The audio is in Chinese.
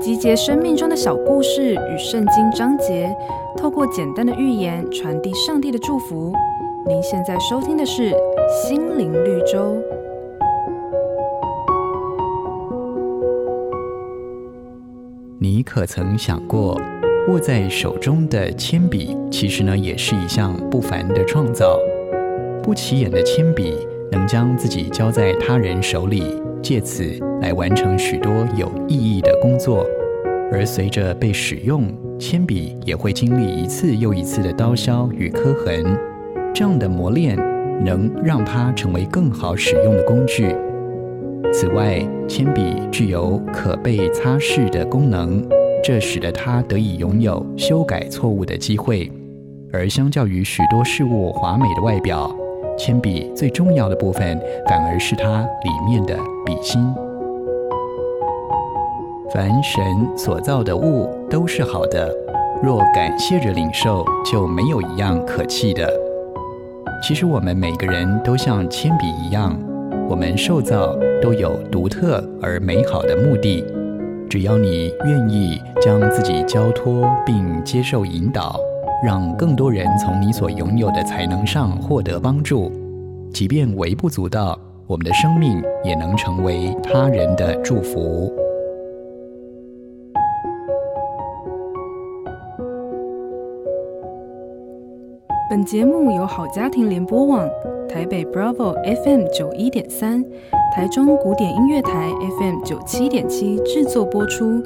集结生命中的小故事与圣经章节，透过简单的寓言传递上帝的祝福。您现在收听的是《心灵绿洲》。你可曾想过，握在手中的铅笔，其实呢也是一项不凡的创造。不起眼的铅笔，能将自己交在他人手里，借此来完成许多有意义的工作。而随着被使用，铅笔也会经历一次又一次的刀削与刻痕。这样的磨练，能让它成为更好使用的工具。此外，铅笔具有可被擦拭的功能，这使得它得以拥有修改错误的机会。而相较于许多事物华美的外表，铅笔最重要的部分，反而是它里面的笔芯。凡神所造的物都是好的，若感谢着领受，就没有一样可弃的。其实我们每个人都像铅笔一样，我们受造都有独特而美好的目的。只要你愿意将自己交托并接受引导，让更多人从你所拥有的才能上获得帮助，即便微不足道，我们的生命也能成为他人的祝福。本节目由好家庭联播网、台北 Bravo FM 九一点三、台中古典音乐台 FM 九七点七制作播出。